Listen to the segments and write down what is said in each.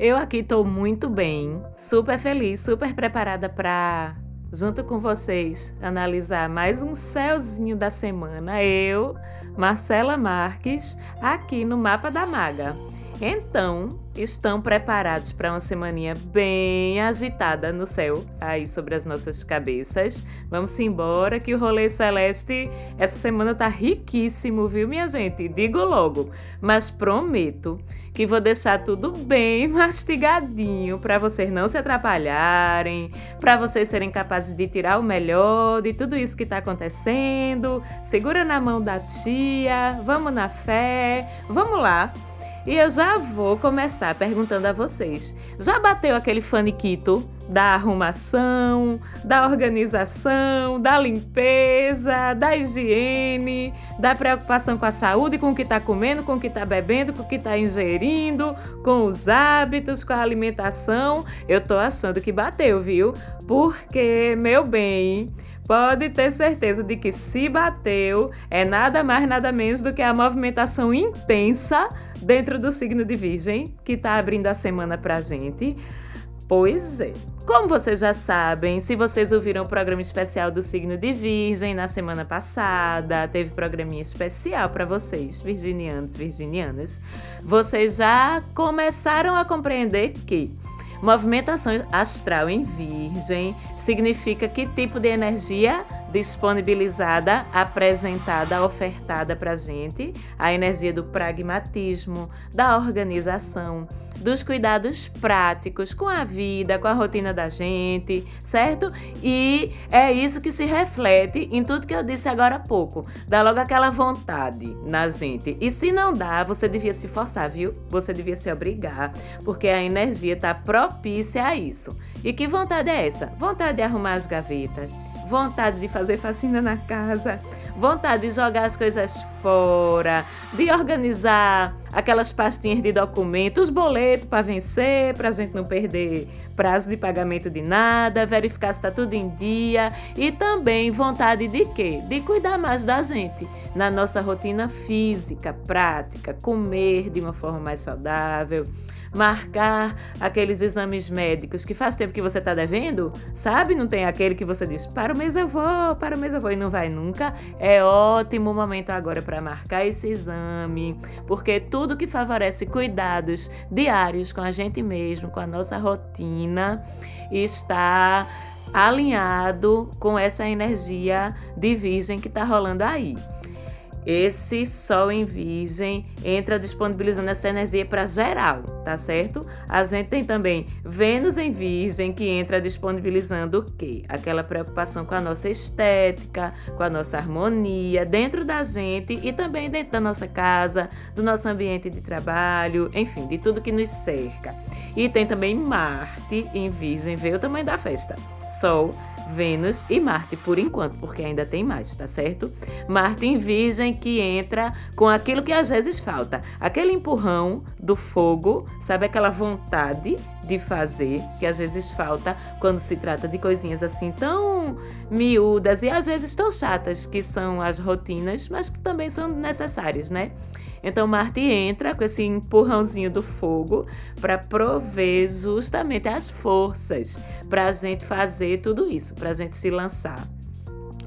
Eu aqui tô muito bem, super feliz, super preparada para junto com vocês analisar mais um céuzinho da semana. Eu, Marcela Marques, aqui no Mapa da Maga. Então, estão preparados para uma semaninha bem agitada no céu, aí sobre as nossas cabeças. Vamos embora que o rolê celeste essa semana tá riquíssimo, viu, minha gente? Digo logo, mas prometo que vou deixar tudo bem mastigadinho para vocês não se atrapalharem, para vocês serem capazes de tirar o melhor de tudo isso que tá acontecendo. Segura na mão da tia, vamos na fé, vamos lá. E eu já vou começar perguntando a vocês: já bateu aquele faniquito da arrumação, da organização, da limpeza, da higiene, da preocupação com a saúde, com o que está comendo, com o que está bebendo, com o que está ingerindo, com os hábitos, com a alimentação? Eu tô achando que bateu, viu? Porque, meu bem, pode ter certeza de que se bateu é nada mais nada menos do que a movimentação intensa dentro do signo de Virgem que está abrindo a semana pra gente. Pois é. Como vocês já sabem, se vocês ouviram o programa especial do signo de Virgem na semana passada, teve programinha especial para vocês, virginianos, virginianas, vocês já começaram a compreender que Movimentação astral em Virgem significa que tipo de energia disponibilizada, apresentada, ofertada para gente, a energia do pragmatismo, da organização, dos cuidados práticos com a vida, com a rotina da gente, certo? E é isso que se reflete em tudo que eu disse agora há pouco. Dá logo aquela vontade na gente. E se não dá, você devia se forçar, viu? Você devia se obrigar, porque a energia está propícia a isso. E que vontade é essa? Vontade de arrumar as gavetas vontade de fazer faxina na casa, vontade de jogar as coisas fora, de organizar aquelas pastinhas de documentos, boleto para vencer, para a gente não perder prazo de pagamento de nada, verificar se está tudo em dia. E também vontade de quê? De cuidar mais da gente na nossa rotina física, prática, comer de uma forma mais saudável marcar aqueles exames médicos que faz tempo que você está devendo, sabe? Não tem aquele que você diz, para o mês eu vou, para o mês eu vou e não vai nunca. É ótimo momento agora para marcar esse exame, porque tudo que favorece cuidados diários com a gente mesmo, com a nossa rotina, está alinhado com essa energia de virgem que está rolando aí. Esse Sol em Virgem entra disponibilizando essa energia para geral, tá certo? A gente tem também Vênus em Virgem que entra disponibilizando o quê? Aquela preocupação com a nossa estética, com a nossa harmonia dentro da gente e também dentro da nossa casa, do nosso ambiente de trabalho, enfim, de tudo que nos cerca. E tem também Marte em Virgem, vê o tamanho da festa. Sol Vênus e Marte por enquanto, porque ainda tem mais, tá certo? Marte em Virgem que entra com aquilo que às vezes falta, aquele empurrão do fogo, sabe aquela vontade de fazer que às vezes falta quando se trata de coisinhas assim tão miúdas e às vezes tão chatas que são as rotinas, mas que também são necessárias, né? Então Marte entra com esse empurrãozinho do fogo para prover justamente as forças para a gente fazer tudo isso, para a gente se lançar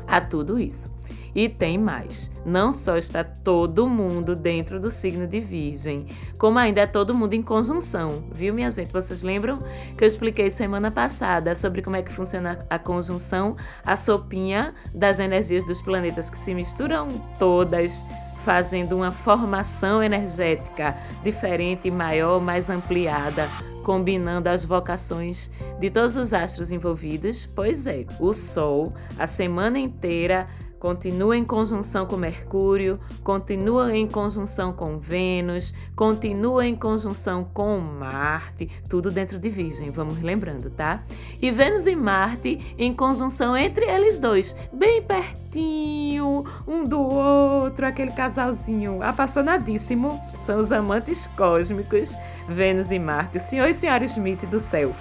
a tudo isso. E tem mais. Não só está todo mundo dentro do signo de Virgem, como ainda é todo mundo em conjunção, viu, minha gente? Vocês lembram que eu expliquei semana passada sobre como é que funciona a conjunção, a sopinha das energias dos planetas que se misturam todas fazendo uma formação energética diferente, maior, mais ampliada, combinando as vocações de todos os astros envolvidos? Pois é, o Sol, a semana inteira, continua em conjunção com Mercúrio, continua em conjunção com Vênus, continua em conjunção com Marte, tudo dentro de Virgem, vamos lembrando, tá? E Vênus e Marte em conjunção entre eles dois, bem pertinho um do outro, aquele casalzinho apaixonadíssimo, são os amantes cósmicos, Vênus e Marte, o senhor e senhora Smith do céu.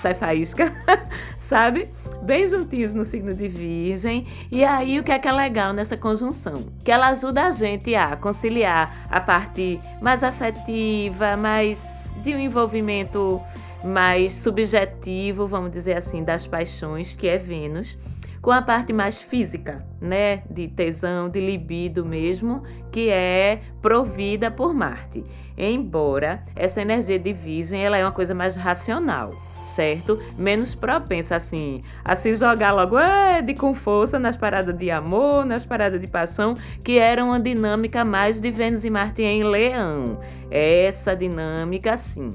Sai faísca, sabe? Bem juntinhos no signo de Virgem. E aí, o que é que é legal nessa conjunção? Que ela ajuda a gente a conciliar a parte mais afetiva, mais de um envolvimento mais subjetivo, vamos dizer assim, das paixões, que é Vênus com a parte mais física, né, de tesão, de libido mesmo, que é provida por Marte. Embora essa energia de Virgem, ela é uma coisa mais racional certo? Menos propensa, assim, a se jogar logo é, de com força nas paradas de amor, nas paradas de paixão, que era uma dinâmica mais de Vênus e Marte em Leão. Essa dinâmica, sim.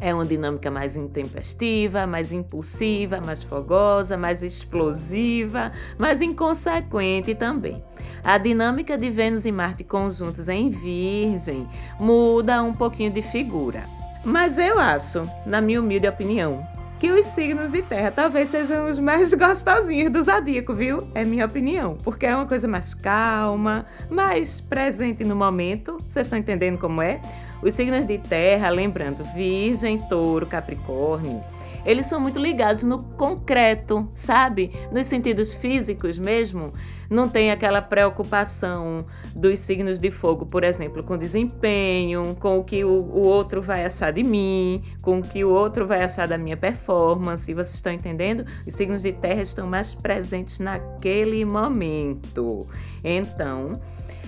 É uma dinâmica mais intempestiva, mais impulsiva, mais fogosa, mais explosiva, mais inconsequente também. A dinâmica de Vênus e Marte conjuntos em Virgem muda um pouquinho de figura. Mas eu acho, na minha humilde opinião, que os signos de terra talvez sejam os mais gostosinhos do zodíaco, viu? É minha opinião, porque é uma coisa mais calma, mais presente no momento. Vocês estão entendendo como é? Os signos de terra, lembrando, Virgem, Touro, Capricórnio, eles são muito ligados no concreto, sabe? Nos sentidos físicos mesmo. Não tem aquela preocupação dos signos de fogo, por exemplo, com desempenho, com o que o, o outro vai achar de mim, com o que o outro vai achar da minha performance. Vocês estão entendendo? Os signos de terra estão mais presentes naquele momento. Então,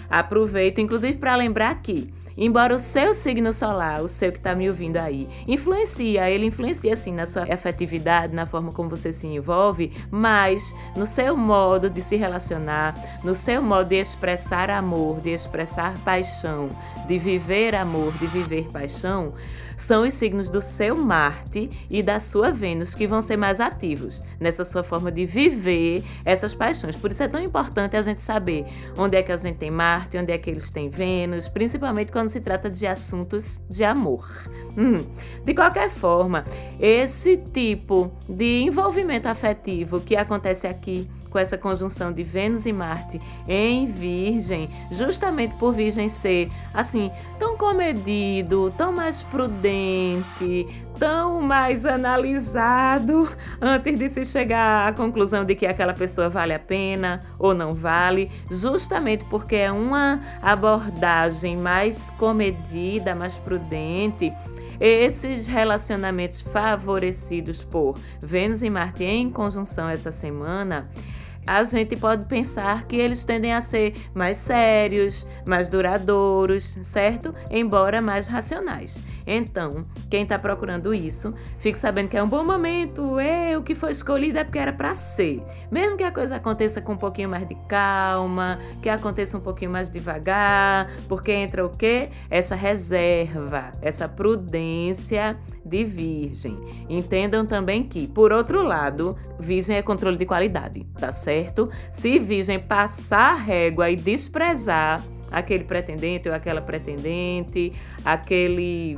aproveito, inclusive, para lembrar que Embora o seu signo solar, o seu que está me ouvindo aí, influencia, ele influencia assim na sua afetividade, na forma como você se envolve, mas no seu modo de se relacionar, no seu modo de expressar amor, de expressar paixão, de viver amor, de viver paixão, são os signos do seu Marte e da sua Vênus que vão ser mais ativos nessa sua forma de viver essas paixões. Por isso é tão importante a gente saber onde é que a gente tem Marte, onde é que eles têm Vênus, principalmente quando se trata de assuntos de amor. Hum. De qualquer forma, esse tipo de envolvimento afetivo que acontece aqui com essa conjunção de Vênus e Marte em Virgem, justamente por Virgem ser assim, tão comedido, tão mais prudente, tão mais analisado antes de se chegar à conclusão de que aquela pessoa vale a pena ou não vale, justamente porque é uma abordagem mais comedida, mais prudente. Esses relacionamentos favorecidos por Vênus e Marte em conjunção essa semana a gente pode pensar que eles tendem a ser mais sérios, mais duradouros, certo? Embora mais racionais. Então, quem está procurando isso, fique sabendo que é um bom momento. É, o que foi escolhido é porque era para ser. Mesmo que a coisa aconteça com um pouquinho mais de calma, que aconteça um pouquinho mais devagar, porque entra o quê? Essa reserva, essa prudência de virgem. Entendam também que, por outro lado, virgem é controle de qualidade, tá certo? Se virgem passar a régua e desprezar aquele pretendente ou aquela pretendente, aquele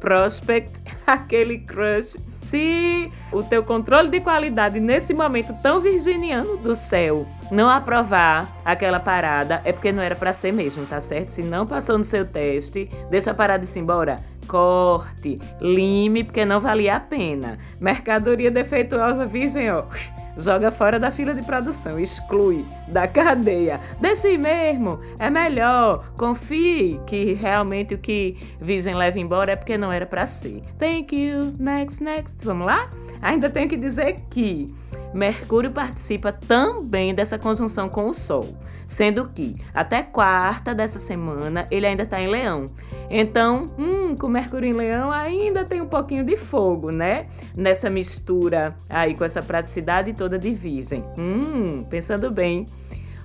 prospect, aquele crush. Se o teu controle de qualidade nesse momento tão virginiano do céu não aprovar aquela parada, é porque não era para ser mesmo, tá certo? Se não passou no seu teste, deixa a parada e embora. Corte, lime, porque não valia a pena. Mercadoria defeituosa virgem, ó joga fora da fila de produção, exclui da cadeia. Deixa ir mesmo, é melhor. Confie que realmente o que Virgem leva embora é porque não era para ser. Thank you. Next, next. Vamos lá? Ainda tenho que dizer que Mercúrio participa também dessa conjunção com o Sol, sendo que até quarta dessa semana ele ainda está em Leão. Então, hum, com Mercúrio em Leão ainda tem um pouquinho de fogo, né? Nessa mistura aí com essa praticidade toda de Virgem. Hum, pensando bem.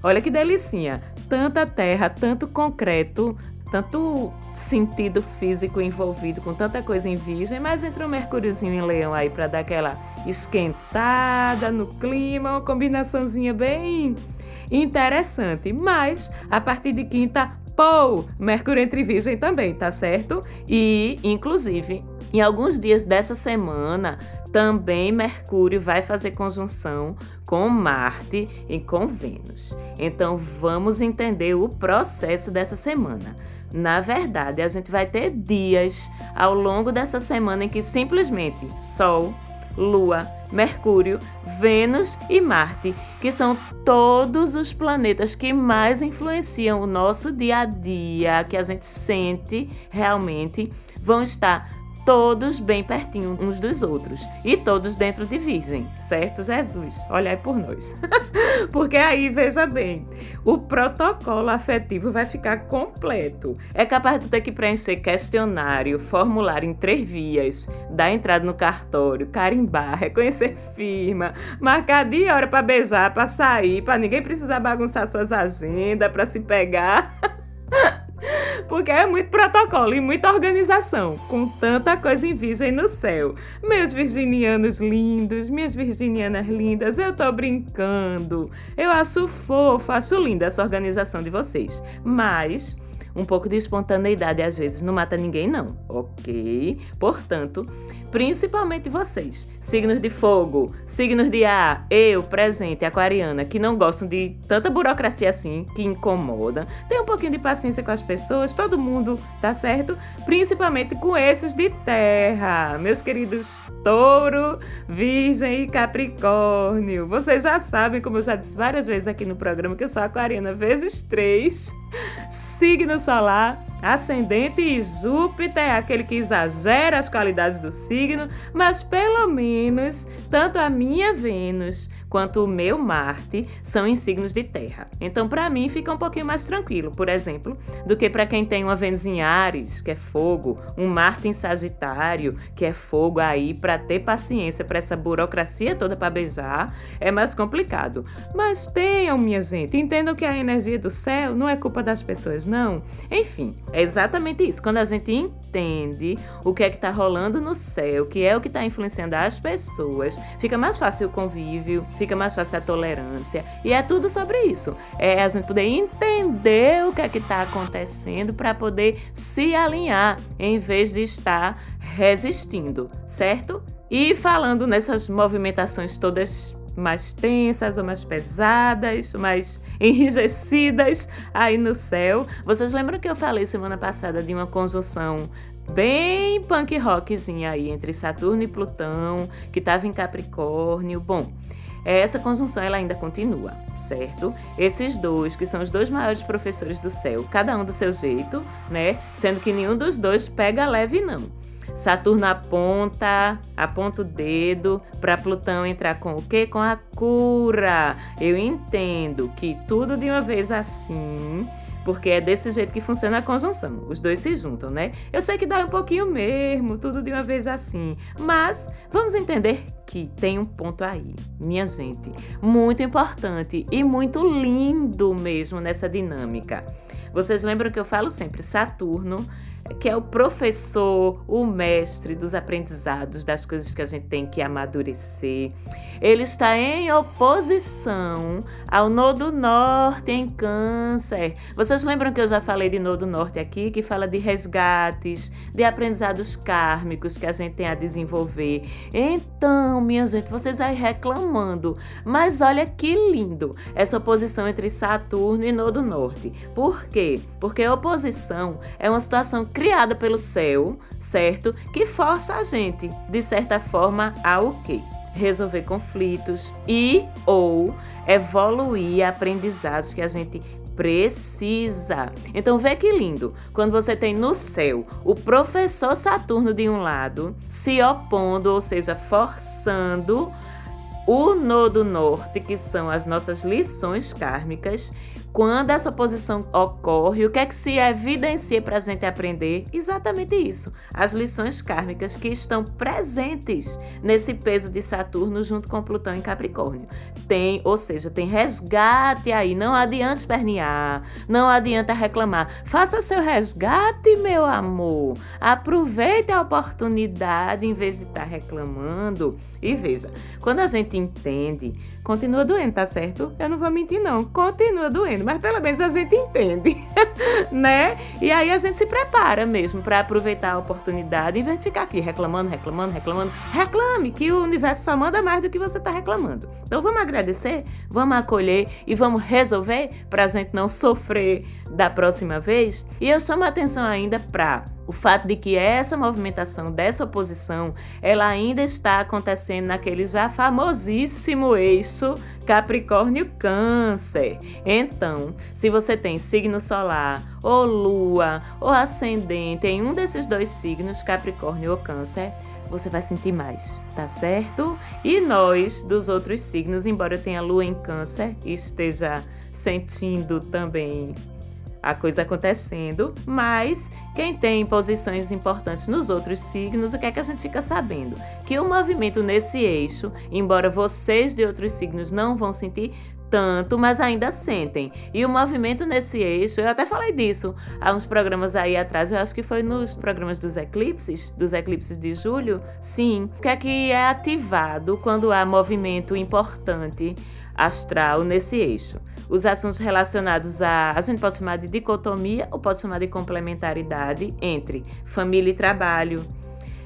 Olha que delicinha. Tanta terra, tanto concreto, tanto sentido físico envolvido com tanta coisa em virgem, mas entra um Mercúriozinho em leão aí para dar aquela esquentada no clima, uma combinaçãozinha bem interessante. Mas a partir de quinta, pô, Mercúrio entre virgem também, tá certo? E, inclusive, em alguns dias dessa semana, também Mercúrio vai fazer conjunção com Marte e com Vênus. Então vamos entender o processo dessa semana. Na verdade, a gente vai ter dias ao longo dessa semana em que simplesmente Sol Lua, Mercúrio, Vênus e Marte, que são todos os planetas que mais influenciam o nosso dia a dia, que a gente sente realmente, vão estar todos bem pertinho uns dos outros e todos dentro de Virgem, certo, Jesus? Olhai por nós. Porque aí, veja bem, o protocolo afetivo vai ficar completo. É capaz de ter que preencher questionário, formulário em três vias, dar entrada no cartório, carimbar, reconhecer firma, marcar dia e hora para beijar, para sair, para ninguém precisar bagunçar suas agendas, para se pegar. porque é muito protocolo e muita organização, com tanta coisa em virgem no céu. Meus virginianos lindos, minhas virginianas lindas, eu tô brincando. Eu acho fofo, acho linda essa organização de vocês. Mas um pouco de espontaneidade às vezes não mata ninguém, não, ok? Portanto, principalmente vocês, signos de fogo, signos de ar, eu, presente, aquariana, que não gostam de tanta burocracia assim, que incomoda. Tem um pouquinho de paciência com as pessoas, todo mundo, tá certo? Principalmente com esses de terra, meus queridos touro, virgem e capricórnio. Vocês já sabem, como eu já disse várias vezes aqui no programa, que eu sou aquariana vezes três signo solar, ascendente e Júpiter é aquele que exagera as qualidades do signo, mas pelo menos tanto a minha Vênus quanto o meu Marte são em signos de terra. Então, para mim, fica um pouquinho mais tranquilo, por exemplo, do que para quem tem uma Vênus em Ares, que é fogo, um Marte em Sagitário, que é fogo aí, para ter paciência para essa burocracia toda para beijar, é mais complicado. Mas tenham, minha gente, entendam que a energia do céu não é culpa das pessoas, não. Enfim, é exatamente isso. Quando a gente entende o que é que está rolando no céu, que é o que está influenciando as pessoas, fica mais fácil o convívio, fica mais fácil a tolerância. E é tudo sobre isso. É a gente poder entender o que é que está acontecendo para poder se alinhar em vez de estar resistindo, certo? E falando nessas movimentações todas mais tensas ou mais pesadas, mais enrijecidas aí no céu. Vocês lembram que eu falei semana passada de uma conjunção bem punk rockzinha aí entre Saturno e Plutão, que estava em Capricórnio? Bom, essa conjunção ela ainda continua, certo? Esses dois, que são os dois maiores professores do céu, cada um do seu jeito, né? Sendo que nenhum dos dois pega leve, não. Saturno aponta, aponta o dedo para Plutão entrar com o quê? Com a cura. Eu entendo que tudo de uma vez assim porque é desse jeito que funciona a conjunção. Os dois se juntam, né? Eu sei que dá um pouquinho mesmo, tudo de uma vez assim, mas vamos entender que tem um ponto aí, minha gente, muito importante e muito lindo mesmo nessa dinâmica. Vocês lembram que eu falo sempre Saturno que é o professor, o mestre dos aprendizados, das coisas que a gente tem que amadurecer. Ele está em oposição ao Nodo Norte em Câncer. Vocês lembram que eu já falei de Nodo Norte aqui, que fala de resgates, de aprendizados kármicos que a gente tem a desenvolver. Então, minha gente, vocês aí reclamando, mas olha que lindo essa oposição entre Saturno e Nodo Norte. Por quê? Porque a oposição é uma situação criada pelo céu, certo? Que força a gente, de certa forma, a o quê? Resolver conflitos e ou evoluir aprendizados que a gente precisa. Então vê que lindo, quando você tem no céu o professor Saturno de um lado se opondo, ou seja, forçando o nodo norte, que são as nossas lições kármicas, quando essa oposição ocorre, o que é que se evidencia para a gente aprender? Exatamente isso. As lições kármicas que estão presentes nesse peso de Saturno junto com Plutão em Capricórnio. Tem, ou seja, tem resgate aí. Não adianta espernear, não adianta reclamar. Faça seu resgate, meu amor. Aproveite a oportunidade em vez de estar tá reclamando. E veja, quando a gente entende continua doendo, tá certo? Eu não vou mentir, não. Continua doendo, mas pelo menos a gente entende. né? E aí a gente se prepara mesmo para aproveitar a oportunidade, em vez de ficar aqui reclamando, reclamando, reclamando. Reclame, que o universo só manda mais do que você está reclamando. Então vamos agradecer, vamos acolher e vamos resolver para a gente não sofrer da próxima vez. E eu chamo a atenção ainda para o fato de que essa movimentação dessa oposição, ela ainda está acontecendo naquele já famosíssimo eixo Capricórnio Câncer. Então, se você tem signo solar, ou lua, ou ascendente em um desses dois signos, Capricórnio ou Câncer, você vai sentir mais, tá certo? E nós, dos outros signos, embora eu tenha lua em Câncer esteja sentindo também a coisa acontecendo, mas quem tem posições importantes nos outros signos, o que é que a gente fica sabendo? Que o movimento nesse eixo, embora vocês de outros signos não vão sentir, tanto, mas ainda sentem. E o movimento nesse eixo, eu até falei disso há uns programas aí atrás, eu acho que foi nos programas dos eclipses, dos eclipses de julho. Sim, o que é que é ativado quando há movimento importante astral nesse eixo? Os assuntos relacionados a. A gente pode chamar de dicotomia ou pode chamar de complementaridade entre família e trabalho,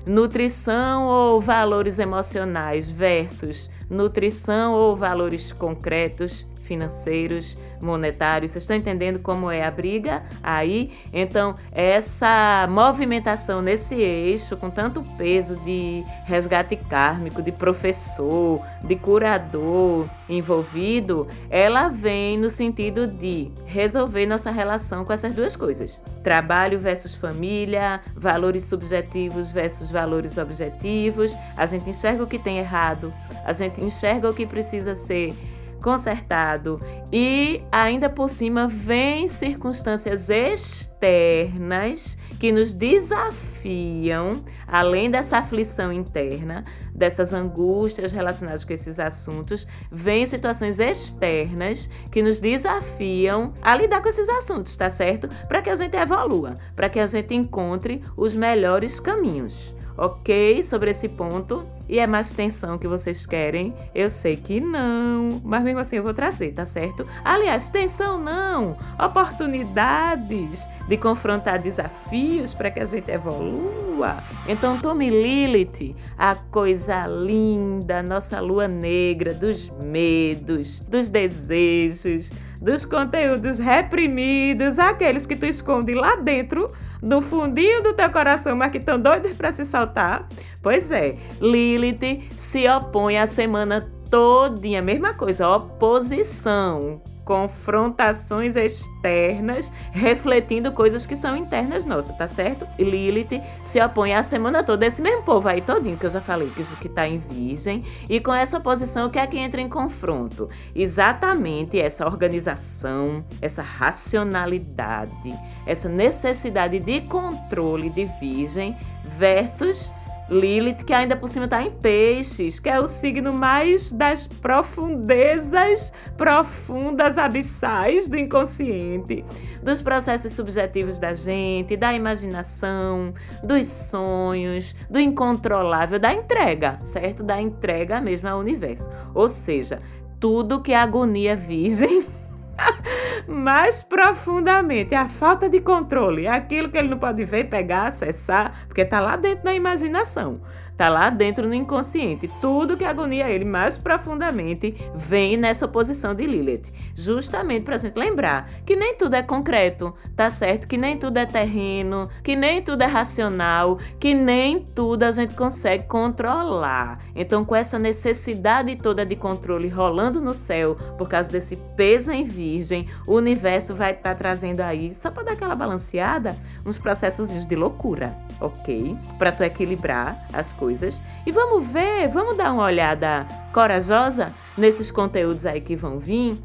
nutrição ou valores emocionais versus nutrição ou valores concretos, financeiros, monetários. Vocês estão entendendo como é a briga aí? Então, essa movimentação nesse eixo, com tanto peso de resgate kármico, de professor, de curador envolvido, ela vem no sentido de resolver nossa relação com essas duas coisas: trabalho versus família, valores subjetivos versus valores objetivos. A gente enxerga o que tem errado, a gente enxerga o que precisa ser consertado e ainda por cima vem circunstâncias externas que nos desafiam, além dessa aflição interna, dessas angústias relacionadas com esses assuntos, vem situações externas que nos desafiam a lidar com esses assuntos, tá certo? Para que a gente evolua, para que a gente encontre os melhores caminhos ok sobre esse ponto? E é mais tensão que vocês querem? Eu sei que não, mas mesmo assim eu vou trazer, tá certo? Aliás, tensão não, oportunidades de confrontar desafios para que a gente evolua. Então tome Lilith, a coisa linda, nossa lua negra dos medos, dos desejos, dos conteúdos reprimidos, aqueles que tu esconde lá dentro do fundinho do teu coração, mas que estão doidos para se saltar. Pois é, Lilith se opõe a semana todinha, mesma coisa, oposição, confrontações externas, refletindo coisas que são internas nossas, tá certo? Lilith se opõe a semana toda, esse mesmo povo aí todinho que eu já falei, que, que tá em virgem, e com essa oposição, o que é que entra em confronto? Exatamente essa organização, essa racionalidade, essa necessidade de controle de virgem versus Lilith, que ainda por cima está em peixes, que é o signo mais das profundezas profundas abissais do inconsciente, dos processos subjetivos da gente, da imaginação, dos sonhos, do incontrolável, da entrega, certo? Da entrega mesmo ao universo. Ou seja, tudo que a agonia virgem mais profundamente a falta de controle, aquilo que ele não pode ver, pegar, acessar, porque está lá dentro da imaginação. Tá lá dentro no inconsciente. Tudo que agonia ele mais profundamente vem nessa posição de Lilith. Justamente para a gente lembrar que nem tudo é concreto, tá certo? Que nem tudo é terreno, que nem tudo é racional, que nem tudo a gente consegue controlar. Então, com essa necessidade toda de controle rolando no céu, por causa desse peso em virgem, o universo vai estar tá trazendo aí, só para dar aquela balanceada, uns processos de loucura, ok? Para tu equilibrar as coisas e vamos ver, vamos dar uma olhada corajosa nesses conteúdos aí que vão vir.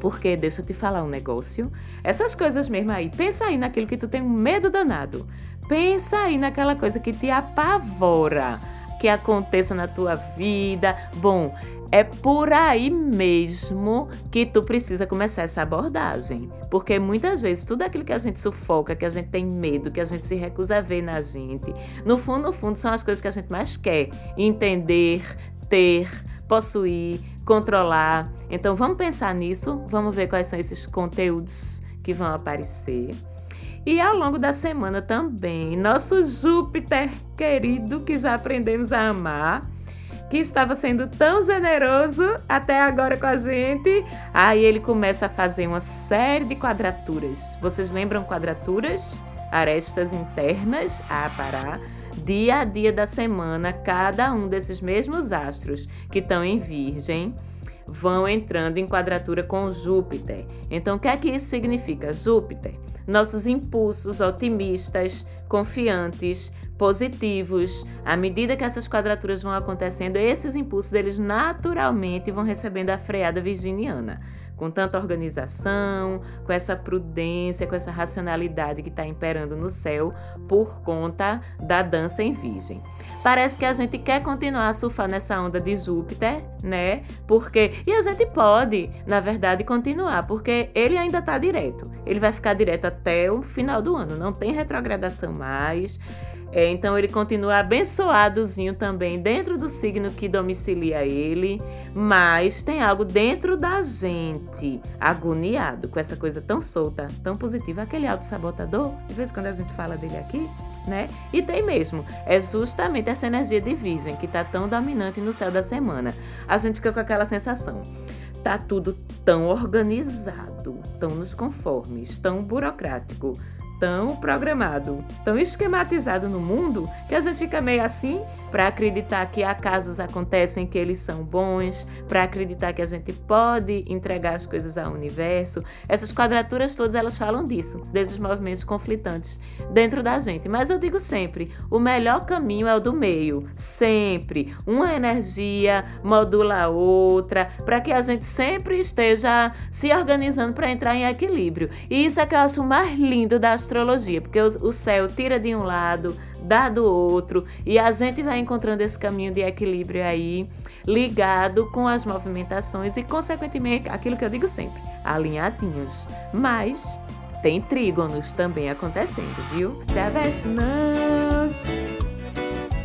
Porque deixa eu te falar um negócio. Essas coisas mesmo aí, pensa aí naquilo que tu tem um medo danado. Pensa aí naquela coisa que te apavora que aconteça na tua vida. Bom, é por aí mesmo que tu precisa começar essa abordagem. Porque muitas vezes tudo aquilo que a gente sufoca, que a gente tem medo, que a gente se recusa a ver na gente, no fundo, no fundo, são as coisas que a gente mais quer entender, ter, possuir, controlar. Então vamos pensar nisso, vamos ver quais são esses conteúdos que vão aparecer. E ao longo da semana também, nosso Júpiter querido, que já aprendemos a amar, que estava sendo tão generoso até agora com a gente, aí ele começa a fazer uma série de quadraturas. Vocês lembram quadraturas? Arestas internas a parar dia a dia da semana, cada um desses mesmos astros que estão em Virgem vão entrando em quadratura com Júpiter. Então, o que é que isso significa? Júpiter, nossos impulsos otimistas, confiantes, positivos. À medida que essas quadraturas vão acontecendo, esses impulsos eles naturalmente vão recebendo a freada virginiana com tanta organização, com essa prudência, com essa racionalidade que está imperando no céu por conta da dança em Virgem. Parece que a gente quer continuar a surfar nessa onda de Júpiter, né? Porque e a gente pode, na verdade, continuar, porque ele ainda está direto. Ele vai ficar direto até o final do ano, não tem retrogradação mais. É, então ele continua abençoadozinho também dentro do signo que domicilia ele, mas tem algo dentro da gente agoniado com essa coisa tão solta, tão positiva, aquele auto-sabotador, de vez em quando a gente fala dele aqui, né? E tem mesmo, é justamente essa energia de virgem que tá tão dominante no céu da semana. A gente fica com aquela sensação, tá tudo tão organizado, tão nos conformes, tão burocrático, tão programado, tão esquematizado no mundo que a gente fica meio assim para acreditar que acasos acontecem que eles são bons, para acreditar que a gente pode entregar as coisas ao universo. Essas quadraturas todas elas falam disso, desses movimentos conflitantes dentro da gente. Mas eu digo sempre, o melhor caminho é o do meio, sempre. Uma energia modula a outra, para que a gente sempre esteja se organizando para entrar em equilíbrio. E isso é que eu acho mais lindo da astrologia, porque o, céu tira de um lado, dá do outro, e a gente vai encontrando esse caminho de equilíbrio aí, ligado com as movimentações e, consequentemente, aquilo que eu digo sempre, alinhadinhos. Mas tem trígonos também acontecendo, viu? Se aveste não!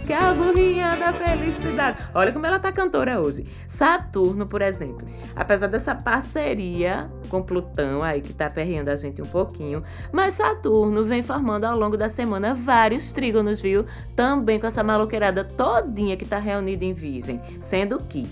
Que a burrinha da felicidade. Olha como ela tá cantora hoje. Saturno, por exemplo, apesar dessa parceria com Plutão aí que tá perreando a gente um pouquinho, mas Saturno vem formando ao longo da semana vários trígonos, viu? Também com essa maloqueirada todinha que tá reunida em Virgem, sendo que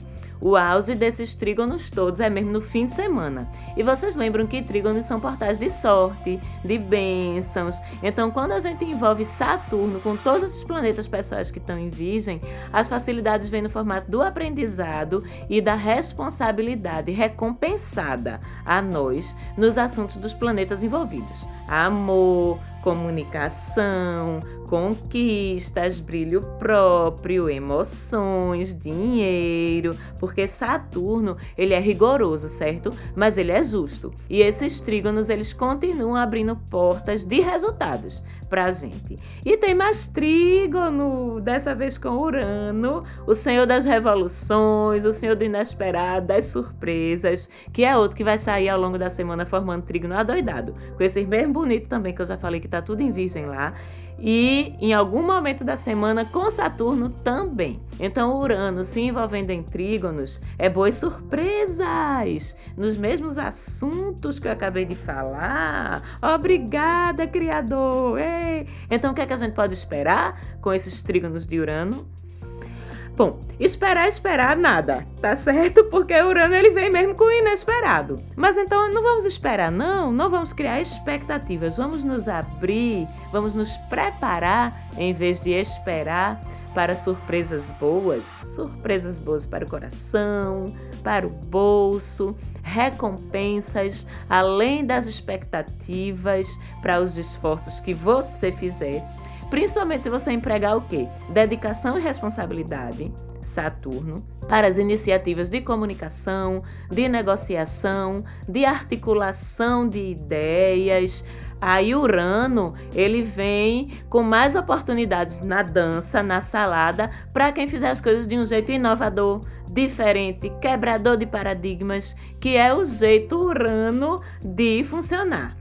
o auge desses trígonos todos é mesmo no fim de semana. E vocês lembram que trígonos são portais de sorte, de bênçãos. Então, quando a gente envolve Saturno com todos esses planetas pessoais que estão em Virgem, as facilidades vêm no formato do aprendizado e da responsabilidade recompensada a nós nos assuntos dos planetas envolvidos. Amor, comunicação, conquistas, brilho próprio, emoções, dinheiro, porque Saturno, ele é rigoroso, certo? Mas ele é justo. E esses trígonos, eles continuam abrindo portas de resultados pra gente. E tem mais trígono, dessa vez com Urano, o senhor das revoluções, o senhor do inesperado, das surpresas, que é outro que vai sair ao longo da semana formando trígono adoidado. Com esse bem bonito também, que eu já falei que tá tudo em virgem lá e em algum momento da semana com Saturno também. Então, Urano se envolvendo em trígonos é boas surpresas nos mesmos assuntos que eu acabei de falar. Obrigada, Criador! Ei! Então, o que, é que a gente pode esperar com esses trígonos de Urano? Bom, esperar, esperar nada, tá certo? Porque o Urano ele vem mesmo com o inesperado. Mas então não vamos esperar, não, não vamos criar expectativas, vamos nos abrir, vamos nos preparar em vez de esperar para surpresas boas, surpresas boas para o coração, para o bolso, recompensas além das expectativas para os esforços que você fizer Principalmente se você empregar o quê? Dedicação e responsabilidade, Saturno, para as iniciativas de comunicação, de negociação, de articulação de ideias. Aí Urano, ele vem com mais oportunidades na dança, na salada, para quem fizer as coisas de um jeito inovador, diferente, quebrador de paradigmas, que é o jeito Urano de funcionar.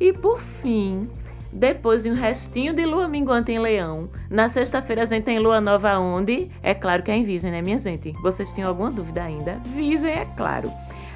E por fim, depois de um restinho de lua minguante em leão. Na sexta-feira a gente tem lua nova onde? É claro que é em virgem, né, minha gente? Vocês tinham alguma dúvida ainda? Virgem, é claro.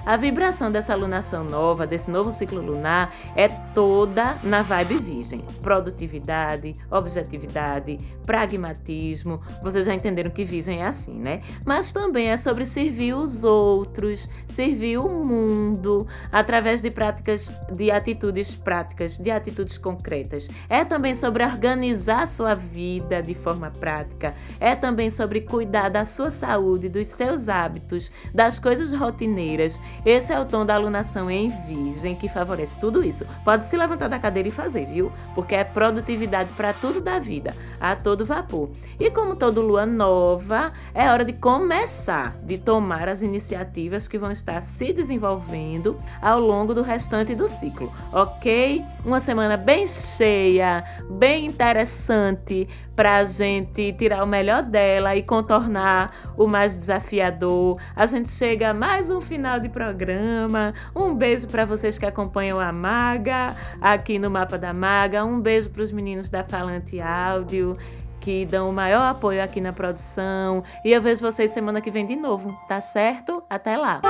A vibração dessa lunação nova, desse novo ciclo lunar, é toda na vibe virgem. Produtividade, objetividade, pragmatismo. Vocês já entenderam que virgem é assim, né? Mas também é sobre servir os outros, servir o mundo, através de práticas, de atitudes práticas, de atitudes concretas. É também sobre organizar sua vida de forma prática. É também sobre cuidar da sua saúde, dos seus hábitos, das coisas rotineiras. Esse é o tom da alunação em Virgem que favorece tudo isso. Pode se levantar da cadeira e fazer, viu? Porque é produtividade para tudo da vida, a todo vapor. E como todo lua nova, é hora de começar, de tomar as iniciativas que vão estar se desenvolvendo ao longo do restante do ciclo, ok? Uma semana bem cheia, bem interessante para a gente tirar o melhor dela e contornar o mais desafiador. A gente chega a mais um final de programa. Um beijo para vocês que acompanham a Maga aqui no Mapa da Maga. Um beijo para os meninos da Falante Áudio que dão o maior apoio aqui na produção. E eu vejo vocês semana que vem de novo, tá certo? Até lá!